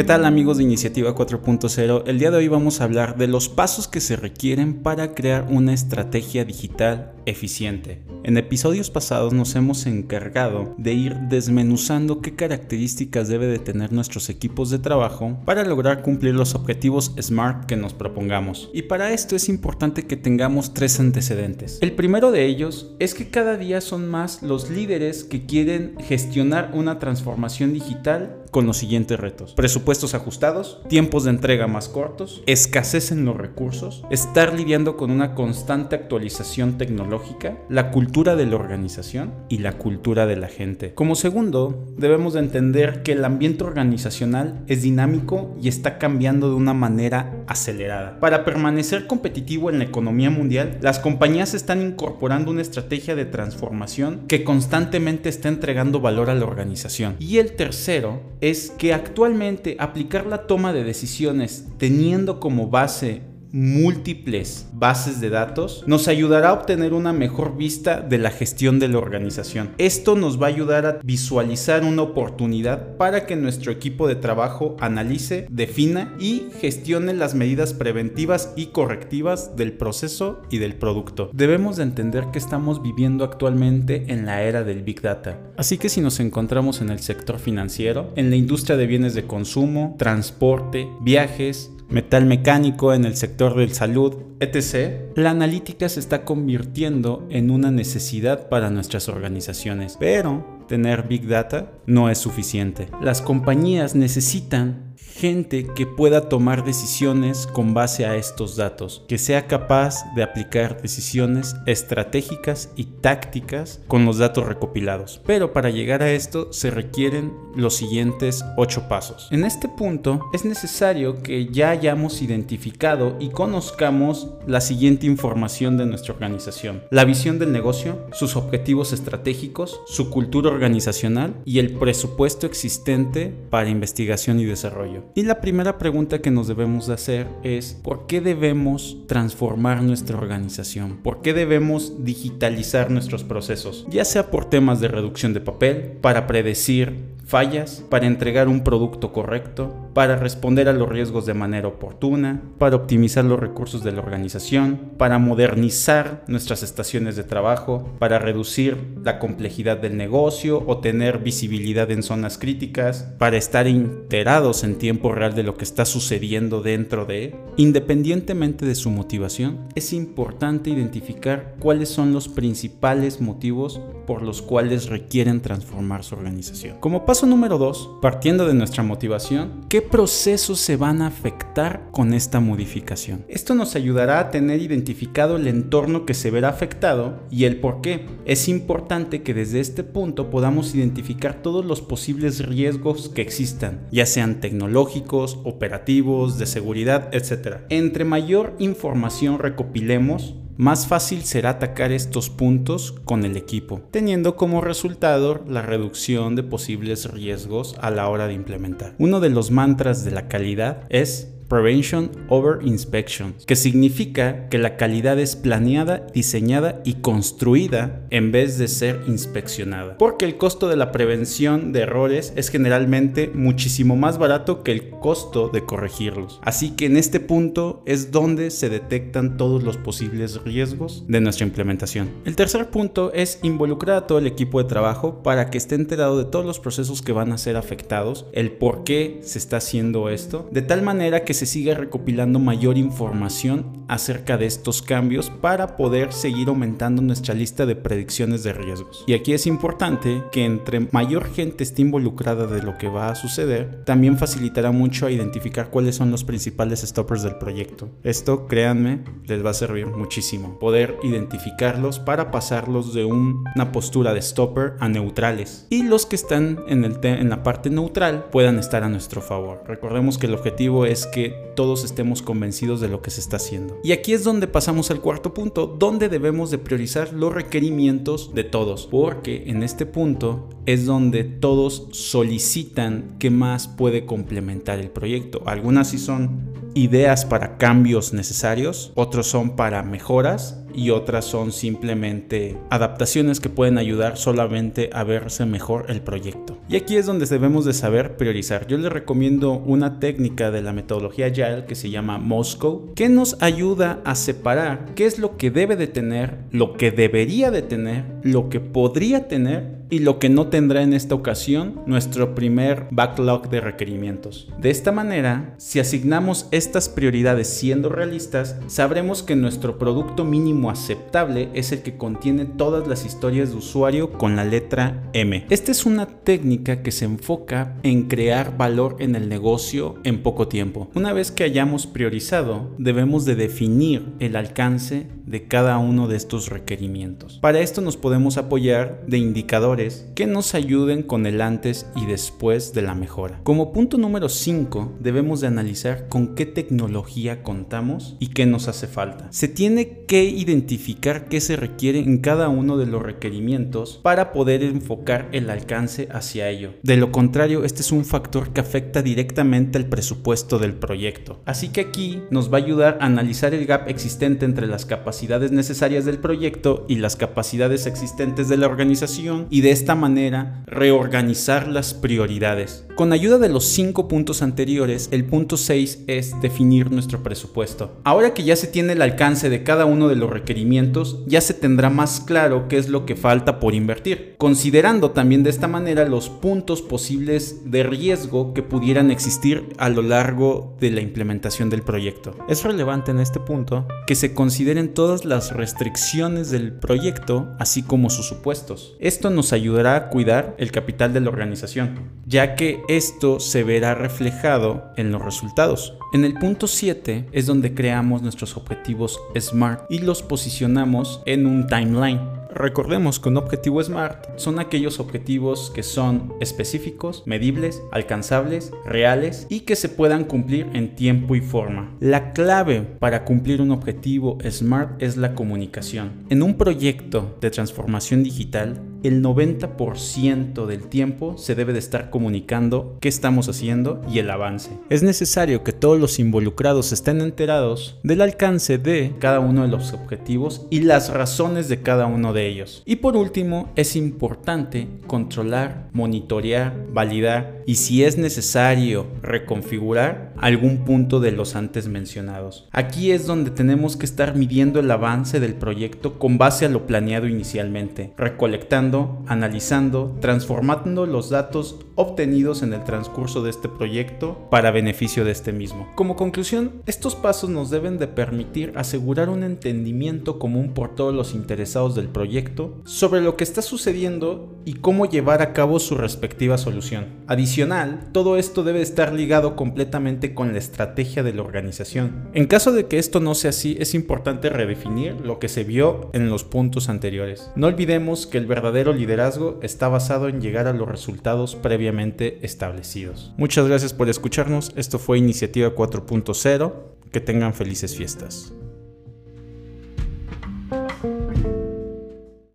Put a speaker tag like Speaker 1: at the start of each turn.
Speaker 1: ¿Qué tal amigos de Iniciativa 4.0? El día de hoy vamos a hablar de los pasos que se requieren para crear una estrategia digital eficiente. En episodios pasados nos hemos encargado de ir desmenuzando qué características debe de tener nuestros equipos de trabajo para lograr cumplir los objetivos SMART que nos propongamos. Y para esto es importante que tengamos tres antecedentes. El primero de ellos es que cada día son más los líderes que quieren gestionar una transformación digital con los siguientes retos. Presupuestos ajustados, tiempos de entrega más cortos, escasez en los recursos, estar lidiando con una constante actualización tecnológica, la cultura de la organización y la cultura de la gente. Como segundo, debemos de entender que el ambiente organizacional es dinámico y está cambiando de una manera acelerada. Para permanecer competitivo en la economía mundial, las compañías están incorporando una estrategia de transformación que constantemente está entregando valor a la organización. Y el tercero es que actualmente aplicar la toma de decisiones teniendo como base múltiples bases de datos nos ayudará a obtener una mejor vista de la gestión de la organización. Esto nos va a ayudar a visualizar una oportunidad para que nuestro equipo de trabajo analice, defina y gestione las medidas preventivas y correctivas del proceso y del producto. Debemos de entender que estamos viviendo actualmente en la era del Big Data. Así que si nos encontramos en el sector financiero, en la industria de bienes de consumo, transporte, viajes, metal mecánico, en el sector del salud, etc., la analítica se está convirtiendo en una necesidad para nuestras organizaciones. Pero tener Big Data no es suficiente. Las compañías necesitan gente que pueda tomar decisiones con base a estos datos, que sea capaz de aplicar decisiones estratégicas y tácticas con los datos recopilados. Pero para llegar a esto se requieren los siguientes ocho pasos. En este punto es necesario que ya hayamos identificado y conozcamos la siguiente información de nuestra organización. La visión del negocio, sus objetivos estratégicos, su cultura organizacional y el presupuesto existente para investigación y desarrollo. Y la primera pregunta que nos debemos de hacer es, ¿por qué debemos transformar nuestra organización? ¿Por qué debemos digitalizar nuestros procesos? Ya sea por temas de reducción de papel, para predecir fallas, para entregar un producto correcto, para responder a los riesgos de manera oportuna, para optimizar los recursos de la organización, para modernizar nuestras estaciones de trabajo, para reducir la complejidad del negocio o tener visibilidad en zonas críticas, para estar enterados en tiempo real de lo que está sucediendo dentro de, independientemente de su motivación, es importante identificar cuáles son los principales motivos por los cuales requieren transformar su organización. Como paso número 2, partiendo de nuestra motivación, ¿qué procesos se van a afectar con esta modificación? Esto nos ayudará a tener identificado el entorno que se verá afectado y el por qué. Es importante que desde este punto podamos identificar todos los posibles riesgos que existan, ya sean tecnológicos, operativos, de seguridad, etc. Entre mayor información recopilemos, más fácil será atacar estos puntos con el equipo, teniendo como resultado la reducción de posibles riesgos a la hora de implementar. Uno de los mantras de la calidad es Prevention over Inspection, que significa que la calidad es planeada, diseñada y construida en vez de ser inspeccionada. Porque el costo de la prevención de errores es generalmente muchísimo más barato que el costo de corregirlos. Así que en este punto es donde se detectan todos los posibles riesgos de nuestra implementación. El tercer punto es involucrar a todo el equipo de trabajo para que esté enterado de todos los procesos que van a ser afectados, el por qué se está haciendo esto, de tal manera que se siga recopilando mayor información acerca de estos cambios para poder seguir aumentando nuestra lista de predicciones de riesgos. Y aquí es importante que entre mayor gente esté involucrada de lo que va a suceder, también facilitará mucho a identificar cuáles son los principales stoppers del proyecto. Esto, créanme, les va a servir muchísimo. Poder identificarlos para pasarlos de una postura de stopper a neutrales. Y los que están en, el en la parte neutral puedan estar a nuestro favor. Recordemos que el objetivo es que todos estemos convencidos de lo que se está haciendo. Y aquí es donde pasamos al cuarto punto, donde debemos de priorizar los requerimientos de todos, porque en este punto es donde todos solicitan qué más puede complementar el proyecto. Algunas sí son ideas para cambios necesarios, otros son para mejoras y otras son simplemente adaptaciones que pueden ayudar solamente a verse mejor el proyecto. Y aquí es donde debemos de saber priorizar. Yo les recomiendo una técnica de la metodología Agile que se llama Moscow, que nos ayuda a separar qué es lo que debe de tener, lo que debería de tener, lo que podría tener y lo que no tendrá en esta ocasión nuestro primer backlog de requerimientos. De esta manera, si asignamos estas prioridades siendo realistas, sabremos que nuestro producto mínimo aceptable es el que contiene todas las historias de usuario con la letra M. Esta es una técnica que se enfoca en crear valor en el negocio en poco tiempo. Una vez que hayamos priorizado, debemos de definir el alcance de cada uno de estos requerimientos. Para esto nos podemos apoyar de indicadores que nos ayuden con el antes y después de la mejora. Como punto número 5, debemos de analizar con qué tecnología contamos y qué nos hace falta. Se tiene que identificar qué se requiere en cada uno de los requerimientos para poder enfocar el alcance hacia ello. De lo contrario, este es un factor que afecta directamente el presupuesto del proyecto. Así que aquí nos va a ayudar a analizar el gap existente entre las capacidades necesarias del proyecto y las capacidades existentes de la organización y de esta manera reorganizar las prioridades. Con ayuda de los cinco puntos anteriores, el punto 6 es definir nuestro presupuesto. Ahora que ya se tiene el alcance de cada uno de los requerimientos, ya se tendrá más claro qué es lo que falta por invertir, considerando también de esta manera los puntos posibles de riesgo que pudieran existir a lo largo de la implementación del proyecto. Es relevante en este punto que se consideren todas las restricciones del proyecto, así como sus supuestos. Esto nos ayudará a cuidar el capital de la organización, ya que esto se verá reflejado en los resultados. En el punto 7 es donde creamos nuestros objetivos SMART y los posicionamos en un timeline. Recordemos que un objetivo SMART son aquellos objetivos que son específicos, medibles, alcanzables, reales y que se puedan cumplir en tiempo y forma. La clave para cumplir un objetivo SMART es la comunicación. En un proyecto de transformación digital, el 90% del tiempo se debe de estar comunicando qué estamos haciendo y el avance. Es necesario que todos los involucrados estén enterados del alcance de cada uno de los objetivos y las razones de cada uno de ellos. Y por último, es importante controlar, monitorear, validar y si es necesario reconfigurar algún punto de los antes mencionados. Aquí es donde tenemos que estar midiendo el avance del proyecto con base a lo planeado inicialmente, recolectando analizando, transformando los datos obtenidos en el transcurso de este proyecto para beneficio de este mismo. Como conclusión, estos pasos nos deben de permitir asegurar un entendimiento común por todos los interesados del proyecto sobre lo que está sucediendo y cómo llevar a cabo su respectiva solución. Adicional, todo esto debe estar ligado completamente con la estrategia de la organización. En caso de que esto no sea así, es importante redefinir lo que se vio en los puntos anteriores. No olvidemos que el verdadero liderazgo está basado en llegar a los resultados previamente establecidos. Muchas gracias por escucharnos. Esto fue Iniciativa 4.0. Que tengan felices fiestas.